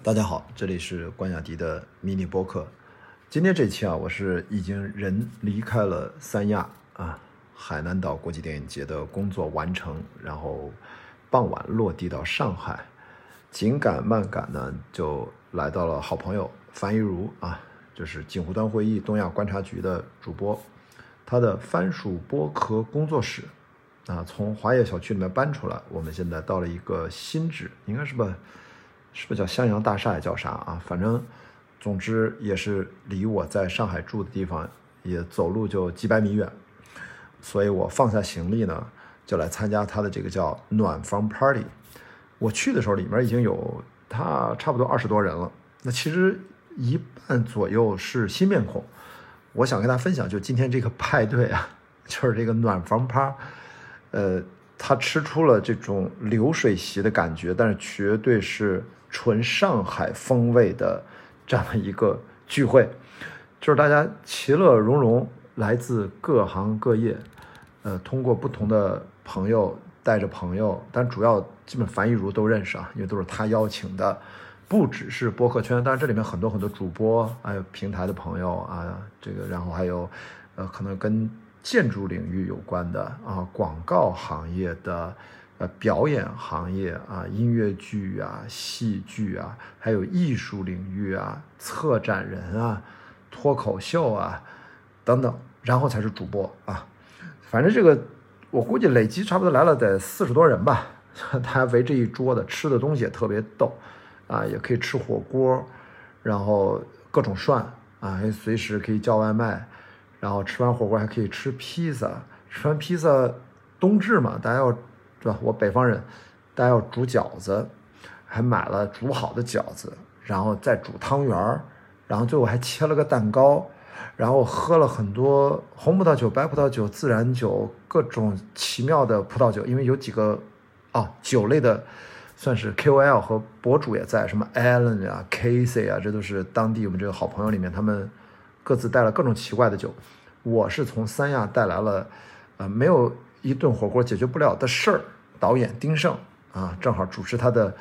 大家好，这里是关雅迪的迷你播客。今天这期啊，我是已经人离开了三亚啊，海南岛国际电影节的工作完成，然后傍晚落地到上海，紧赶慢赶呢，就来到了好朋友樊一茹啊，就是锦湖端会议东亚观察局的主播，他的番薯剥壳工作室啊，从华业小区里面搬出来，我们现在到了一个新址，应该是吧？是不是叫襄阳大厦也？叫啥啊？反正，总之也是离我在上海住的地方也走路就几百米远，所以我放下行李呢，就来参加他的这个叫暖房 party。我去的时候，里面已经有他差不多二十多人了。那其实一半左右是新面孔。我想跟大家分享，就今天这个派对啊，就是这个暖房趴，呃，他吃出了这种流水席的感觉，但是绝对是。纯上海风味的这样的一个聚会，就是大家其乐融融，来自各行各业，呃，通过不同的朋友带着朋友，但主要基本樊一茹都认识啊，因为都是他邀请的，不只是播客圈，当然这里面很多很多主播，还有平台的朋友啊，这个然后还有，呃，可能跟建筑领域有关的啊，广告行业的。呃，表演行业啊，音乐剧啊，戏剧啊，还有艺术领域啊，策展人啊，脱口秀啊，等等，然后才是主播啊。反正这个，我估计累积差不多来了得四十多人吧。他围着一桌的，吃的东西也特别逗啊，也可以吃火锅，然后各种涮啊，随时可以叫外卖，然后吃完火锅还可以吃披萨。吃完披萨，冬至嘛，大家要。是吧？我北方人，大家要煮饺子，还买了煮好的饺子，然后再煮汤圆儿，然后最后还切了个蛋糕，然后喝了很多红葡萄酒、白葡萄酒、自然酒，各种奇妙的葡萄酒。因为有几个啊酒类的，算是 KOL 和博主也在，什么 Allen 啊、Casey 啊，这都是当地我们这个好朋友里面，他们各自带了各种奇怪的酒。我是从三亚带来了，呃，没有。一顿火锅解决不了的事儿，导演丁晟啊，正好主持他的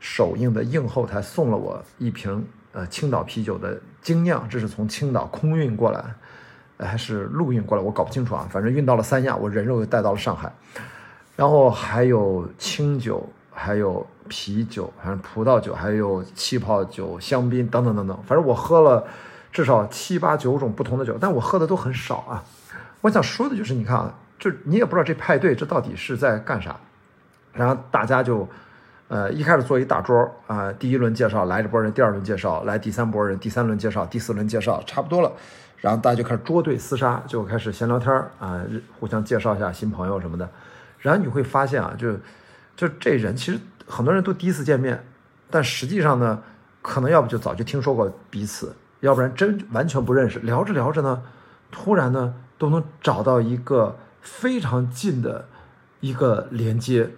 首映的映后台，送了我一瓶呃青岛啤酒的精酿，这是从青岛空运过来，还是陆运过来，我搞不清楚啊，反正运到了三亚，我人肉又带到了上海，然后还有清酒，还有啤酒，反正葡萄酒，还有气泡酒、香槟等等等等，反正我喝了至少七八九种不同的酒，但我喝的都很少啊。我想说的就是，你看啊。就你也不知道这派对这到底是在干啥，然后大家就，呃，一开始坐一大桌啊，第一轮介绍来这波人，第二轮介绍来第三波人，第三轮介绍，第四轮介绍，差不多了，然后大家就开始捉对厮杀，就开始闲聊天啊，互相介绍一下新朋友什么的，然后你会发现啊，就就这人其实很多人都第一次见面，但实际上呢，可能要不就早就听说过彼此，要不然真完全不认识，聊着聊着呢，突然呢都能找到一个。非常近的一个连接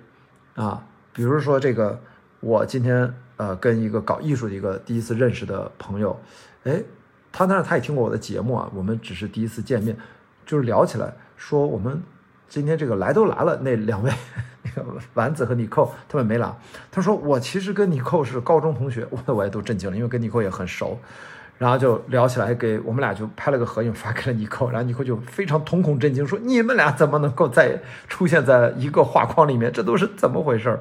啊，比如说这个，我今天呃跟一个搞艺术的一个第一次认识的朋友，哎，他当然他也听过我的节目啊，我们只是第一次见面，就是聊起来说我们今天这个来都来了，那两位那个丸子和尼寇他们没来，他说我其实跟尼寇是高中同学，我我也都震惊了，因为跟尼寇也很熟。然后就聊起来，给我们俩就拍了个合影发给了尼寇，然后尼寇就非常瞳孔震惊，说：“你们俩怎么能够在出现在一个画框里面？这都是怎么回事？”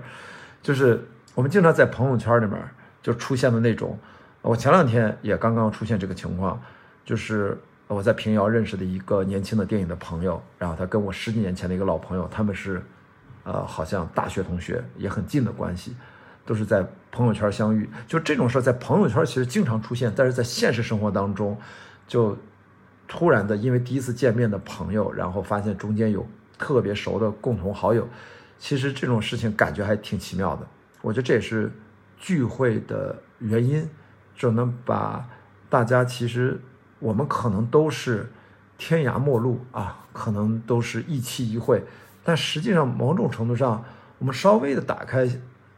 就是我们经常在朋友圈里面就出现的那种。我前两天也刚刚出现这个情况，就是我在平遥认识的一个年轻的电影的朋友，然后他跟我十几年前的一个老朋友，他们是，呃，好像大学同学，也很近的关系。都是在朋友圈相遇，就这种事儿在朋友圈其实经常出现，但是在现实生活当中，就突然的因为第一次见面的朋友，然后发现中间有特别熟的共同好友，其实这种事情感觉还挺奇妙的。我觉得这也是聚会的原因，就能把大家其实我们可能都是天涯陌路啊，可能都是一期一会，但实际上某种程度上，我们稍微的打开。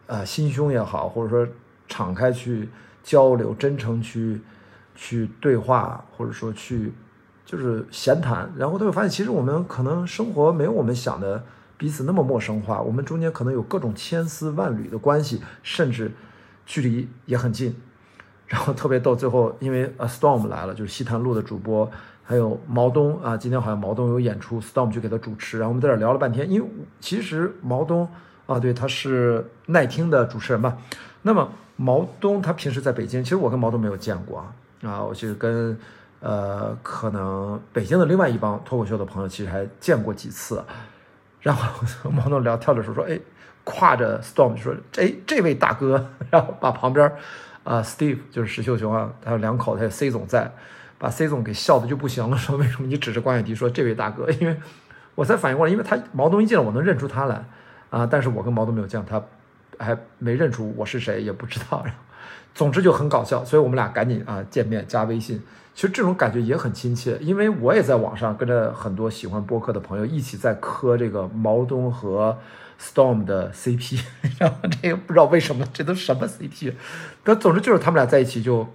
啊，心胸也好，或者说敞开去交流、真诚去去对话，或者说去就是闲谈，然后他会发现，其实我们可能生活没有我们想的彼此那么陌生化，我们中间可能有各种千丝万缕的关系，甚至距离也很近。然后特别逗，最后因为呃 Storm 来了，就是西坛路的主播，还有毛东啊，今天好像毛东有演出，Storm 就给他主持，然后我们在这聊了半天，因为其实毛东啊，对，他是耐听的主持人吧。那么毛东他平时在北京，其实我跟毛东没有见过啊，啊，我其实跟呃可能北京的另外一帮脱口秀的朋友其实还见过几次，然后毛东聊天的时候说，哎。挎着 Storm 就说：“哎，这位大哥，然后把旁边啊 Steve 就是石秀雄啊，还有两口子，还有 C 总在，把 C 总给笑的就不行了。说为什么你指着关远迪说这位大哥？因为我才反应过来，因为他毛东一进来，我能认出他来啊，但是我跟毛东没有见，他还没认出我是谁，也不知道。总之就很搞笑，所以我们俩赶紧啊见面加微信。其实这种感觉也很亲切，因为我也在网上跟着很多喜欢播客的朋友一起在磕这个毛东和。Storm 的 CP，然后这个不知道为什么，这都什么 CP？但总之就是他们俩在一起就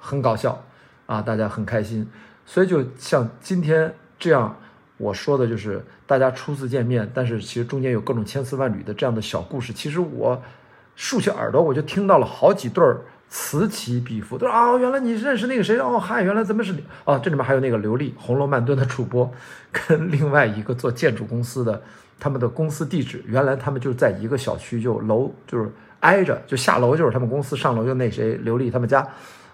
很搞笑啊，大家很开心。所以就像今天这样，我说的就是大家初次见面，但是其实中间有各种千丝万缕的这样的小故事。其实我竖起耳朵，我就听到了好几对儿此起彼伏，都说啊，原来你认识那个谁？哦，嗨，原来咱们是啊，这里面还有那个刘丽，红楼曼顿的主播，跟另外一个做建筑公司的。他们的公司地址原来他们就在一个小区，就楼就是挨着，就下楼就是他们公司，上楼就那谁刘丽他们家，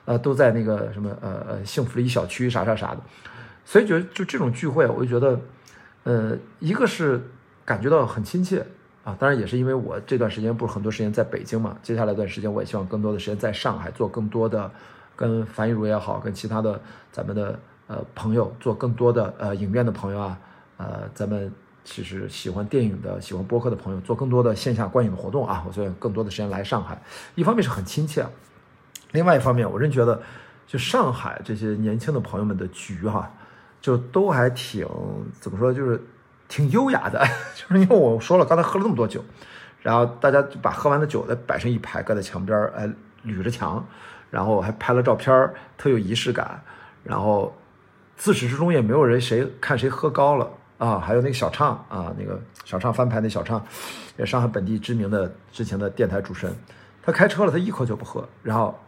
呃，都在那个什么呃呃幸福里小区啥啥啥的，所以觉得就这种聚会，我就觉得，呃，一个是感觉到很亲切啊，当然也是因为我这段时间不是很多时间在北京嘛，接下来一段时间我也希望更多的时间在上海做更多的跟樊一茹也好，跟其他的咱们的呃朋友做更多的呃影院的朋友啊，呃咱们。其实喜欢电影的、喜欢播客的朋友，做更多的线下观影的活动啊！我所以更多的时间来上海，一方面是很亲切，另外一方面，我真觉得，就上海这些年轻的朋友们的局哈，就都还挺怎么说，就是挺优雅的。就是因为我说了，刚才喝了那么多酒，然后大家就把喝完的酒再摆成一排，搁在墙边儿，哎，捋着墙，然后还拍了照片特有仪式感。然后自始至终也没有人谁看谁喝高了。啊，还有那个小畅啊，那个小畅翻牌那小畅，也上海本地知名的之前的电台主持人，他开车了，他一口酒不喝，然后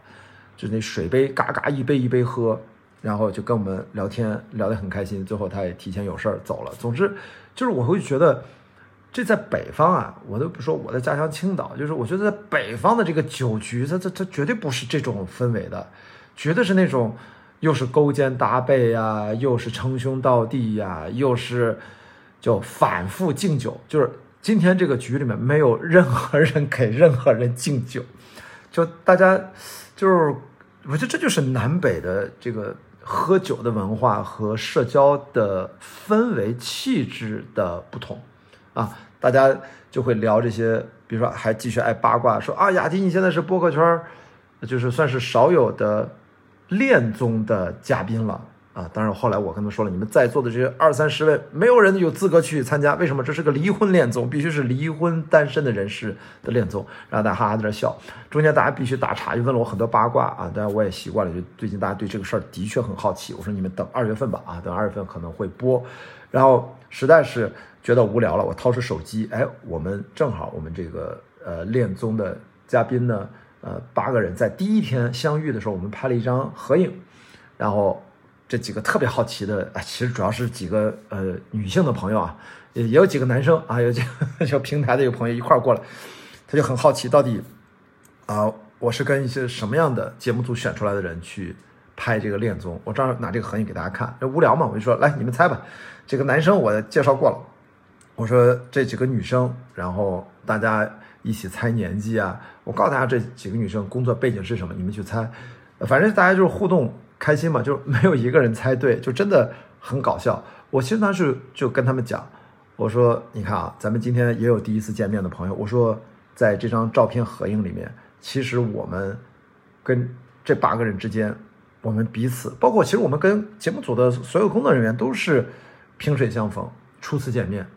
就那水杯嘎嘎一杯一杯喝，然后就跟我们聊天，聊得很开心。最后他也提前有事儿走了。总之就是我会觉得，这在北方啊，我都不说我的家乡青岛，就是我觉得在北方的这个酒局，它它它绝对不是这种氛围的，绝对是那种。又是勾肩搭背呀，又是称兄道弟呀，又是就反复敬酒。就是今天这个局里面没有任何人给任何人敬酒，就大家就是我觉得这就是南北的这个喝酒的文化和社交的氛围气质的不同啊。大家就会聊这些，比如说还继续爱八卦，说啊，雅迪你现在是播客圈就是算是少有的。恋综的嘉宾了啊！当然后来我跟他们说了，你们在座的这些二三十位，没有人有资格去参加。为什么？这是个离婚恋综，必须是离婚单身的人士的恋综。然后大家哈哈在那笑，中间大家必须打岔，又问了我很多八卦啊！当然我也习惯了，就最近大家对这个事儿的确很好奇。我说你们等二月份吧啊，等二月份可能会播。然后实在是觉得无聊了，我掏出手机，哎，我们正好我们这个呃恋综的嘉宾呢。呃，八个人在第一天相遇的时候，我们拍了一张合影，然后这几个特别好奇的啊，其实主要是几个呃女性的朋友啊，也也有几个男生啊，有几个 就平台的一个朋友一块儿过来，他就很好奇到底啊，我是跟一些什么样的节目组选出来的人去拍这个恋综，我正好拿这个合影给大家看，这无聊嘛，我就说来你们猜吧，这个男生我介绍过了，我说这几个女生，然后大家。一起猜年纪啊！我告诉大家这几个女生工作背景是什么，你们去猜。反正大家就是互动开心嘛，就没有一个人猜对，就真的很搞笑。我其实当时就跟他们讲，我说你看啊，咱们今天也有第一次见面的朋友。我说在这张照片合影里面，其实我们跟这八个人之间，我们彼此，包括其实我们跟节目组的所有工作人员都是萍水相逢，初次见面，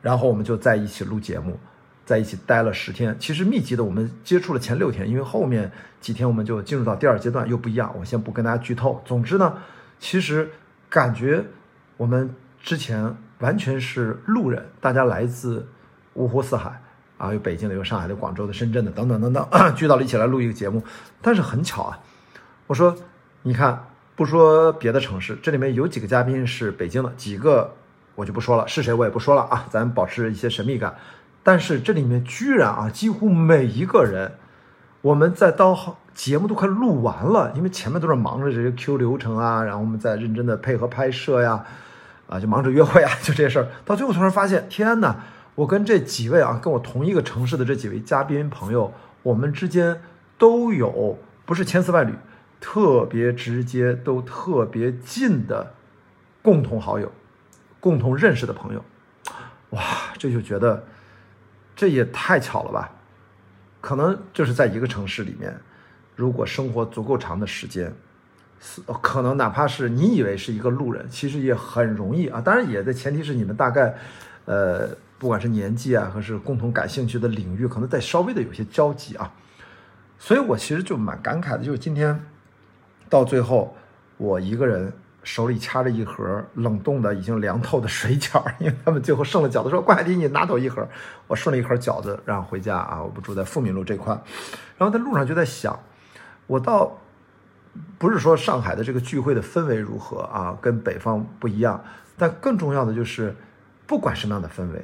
然后我们就在一起录节目。在一起待了十天，其实密集的我们接触了前六天，因为后面几天我们就进入到第二阶段，又不一样。我先不跟大家剧透。总之呢，其实感觉我们之前完全是路人，大家来自五湖四海啊，有北京的，有上海的，广州的，深圳的，等等等等，聚到了一起来录一个节目。但是很巧啊，我说，你看，不说别的城市，这里面有几个嘉宾是北京的，几个我就不说了，是谁我也不说了啊，咱保持一些神秘感。但是这里面居然啊，几乎每一个人，我们在到节目都快录完了，因为前面都是忙着这些 Q 流程啊，然后我们在认真的配合拍摄呀，啊，就忙着约会啊，就这事儿。到最后突然发现，天哪！我跟这几位啊，跟我同一个城市的这几位嘉宾朋友，我们之间都有不是千丝万缕，特别直接，都特别近的共同好友，共同认识的朋友。哇，这就觉得。这也太巧了吧！可能就是在一个城市里面，如果生活足够长的时间，可能哪怕是你以为是一个路人，其实也很容易啊。当然，也的前提是你们大概，呃，不管是年纪啊，还是共同感兴趣的领域，可能在稍微的有些交集啊。所以我其实就蛮感慨的，就是今天到最后，我一个人。手里掐着一盒冷冻的、已经凉透的水饺，因为他们最后剩了饺子，说：“怪迪，你拿走一盒。”我顺了一盒饺子，然后回家啊。我不住在富民路这块，然后在路上就在想，我倒不是说上海的这个聚会的氛围如何啊，跟北方不一样，但更重要的就是，不管什么样的氛围，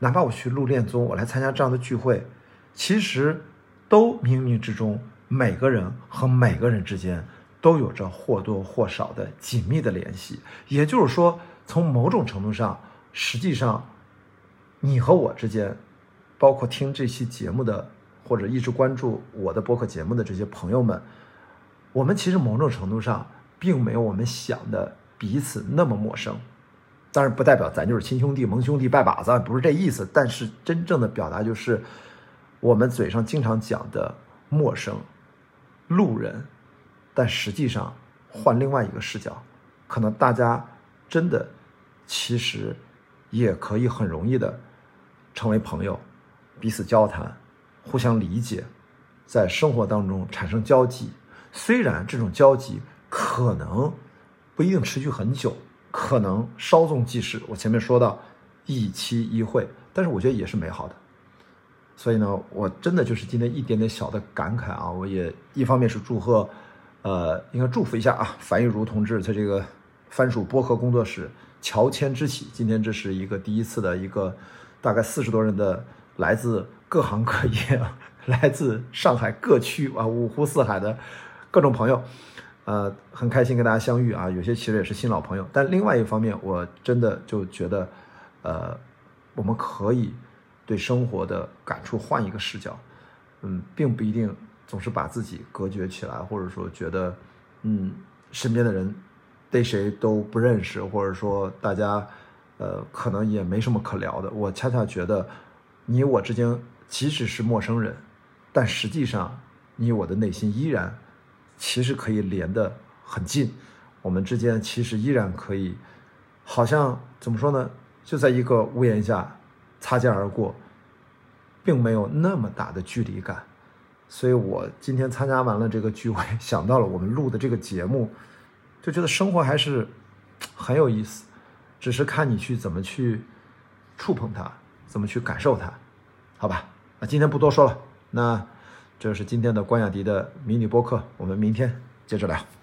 哪怕我去录恋综，我来参加这样的聚会，其实都冥冥之中，每个人和每个人之间。都有着或多或少的紧密的联系，也就是说，从某种程度上，实际上，你和我之间，包括听这期节目的或者一直关注我的播客节目的这些朋友们，我们其实某种程度上并没有我们想的彼此那么陌生。当然，不代表咱就是亲兄弟、盟兄弟、拜把子，不是这意思。但是，真正的表达就是，我们嘴上经常讲的陌生路人。但实际上，换另外一个视角，可能大家真的其实也可以很容易的成为朋友，彼此交谈，互相理解，在生活当中产生交集。虽然这种交集可能不一定持续很久，可能稍纵即逝。我前面说到一期一会，但是我觉得也是美好的。所以呢，我真的就是今天一点点小的感慨啊！我也一方面是祝贺。呃，应该祝福一下啊，樊玉茹同志在这个番薯播客工作室乔迁之喜，今天这是一个第一次的一个大概四十多人的来自各行各业、来自上海各区啊五湖四海的各种朋友，呃，很开心跟大家相遇啊，有些其实也是新老朋友，但另外一方面，我真的就觉得，呃，我们可以对生活的感触换一个视角，嗯，并不一定。总是把自己隔绝起来，或者说觉得，嗯，身边的人对谁都不认识，或者说大家，呃，可能也没什么可聊的。我恰恰觉得，你我之间即使是陌生人，但实际上你我的内心依然其实可以连得很近。我们之间其实依然可以，好像怎么说呢？就在一个屋檐下擦肩而过，并没有那么大的距离感。所以我今天参加完了这个聚会，想到了我们录的这个节目，就觉得生活还是很有意思，只是看你去怎么去触碰它，怎么去感受它，好吧？那今天不多说了，那这是今天的关雅迪的迷你播客，我们明天接着聊。